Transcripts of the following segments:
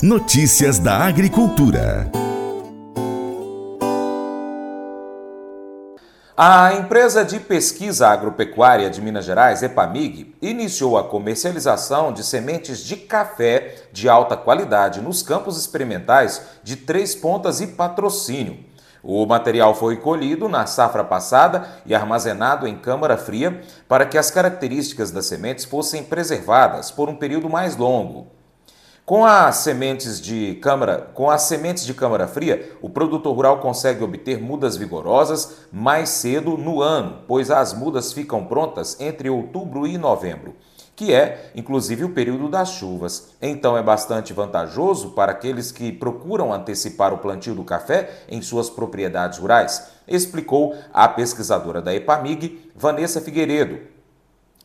Notícias da Agricultura. A empresa de pesquisa agropecuária de Minas Gerais, Epamig, iniciou a comercialização de sementes de café de alta qualidade nos campos experimentais de Três Pontas e Patrocínio. O material foi colhido na safra passada e armazenado em câmara fria para que as características das sementes fossem preservadas por um período mais longo. Com as sementes de câmara, com as sementes de câmara fria, o produtor rural consegue obter mudas vigorosas mais cedo no ano, pois as mudas ficam prontas entre outubro e novembro, que é inclusive o período das chuvas. Então é bastante vantajoso para aqueles que procuram antecipar o plantio do café em suas propriedades rurais, explicou a pesquisadora da Epamig, Vanessa Figueiredo,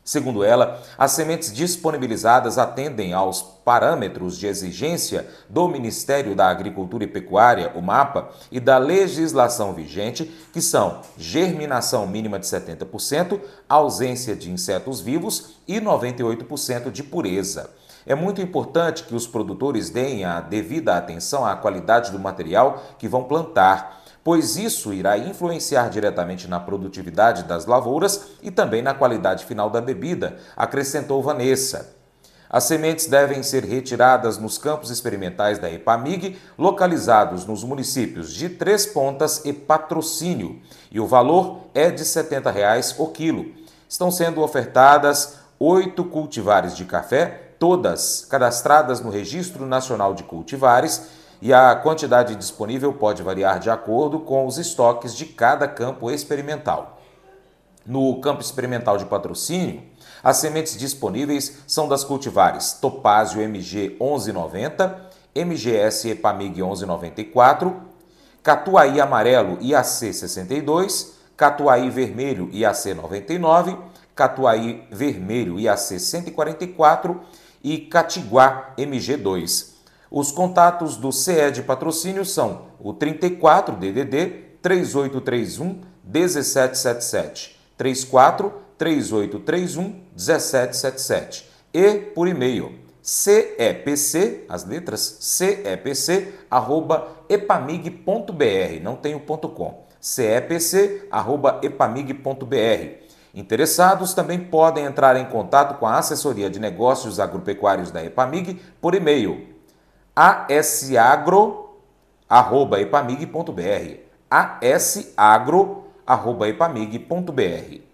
Segundo ela, as sementes disponibilizadas atendem aos parâmetros de exigência do Ministério da Agricultura e Pecuária, o MAPA, e da legislação vigente, que são germinação mínima de 70%, ausência de insetos vivos e 98% de pureza. É muito importante que os produtores deem a devida atenção à qualidade do material que vão plantar pois isso irá influenciar diretamente na produtividade das lavouras e também na qualidade final da bebida, acrescentou Vanessa. As sementes devem ser retiradas nos campos experimentais da EPAMIG, localizados nos municípios de Três Pontas e Patrocínio, e o valor é de 70 reais o quilo. Estão sendo ofertadas oito cultivares de café, todas cadastradas no Registro Nacional de Cultivares, e a quantidade disponível pode variar de acordo com os estoques de cada campo experimental. No campo experimental de patrocínio, as sementes disponíveis são das cultivares Topázio MG 1190, MGS Epamig 1194, Catuaí Amarelo IAC 62, Catuaí Vermelho IAC 99, Catuaí Vermelho IAC 144 e Catiguá MG 2. Os contatos do CE de patrocínio são o 34 DDD 3831 1777, 34 3831 1777 e por e-mail cepc, as letras cepc, arroba epamig.br, não tem o ponto com, cepc, arroba epamig.br. Interessados também podem entrar em contato com a assessoria de negócios agropecuários da Epamig por e-mail asagro@epamig.br. asagro@epamig.br.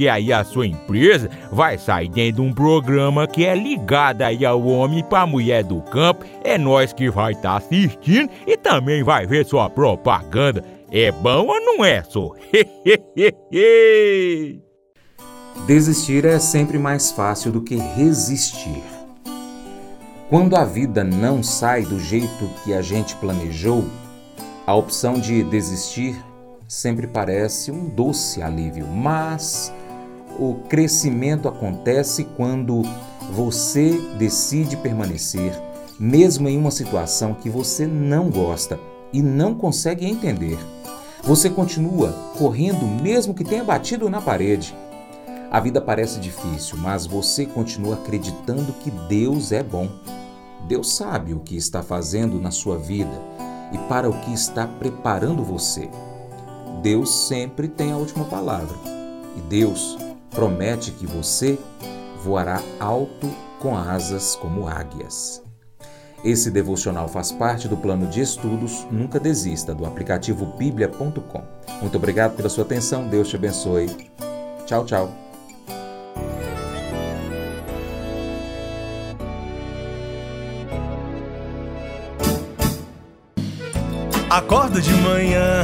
aí a sua empresa vai sair dentro de um programa que é ligado aí ao homem para mulher do campo. É nós que vai estar tá assistindo e também vai ver sua propaganda. É bom ou não é, só? Desistir é sempre mais fácil do que resistir. Quando a vida não sai do jeito que a gente planejou, a opção de desistir sempre parece um doce alívio, mas o crescimento acontece quando você decide permanecer, mesmo em uma situação que você não gosta e não consegue entender. Você continua correndo mesmo que tenha batido na parede. A vida parece difícil, mas você continua acreditando que Deus é bom. Deus sabe o que está fazendo na sua vida e para o que está preparando você. Deus sempre tem a última palavra. E Deus promete que você voará alto com asas como águias. Esse devocional faz parte do plano de estudos Nunca Desista do aplicativo bíblia.com. Muito obrigado pela sua atenção. Deus te abençoe. Tchau, tchau. Acordo de manhã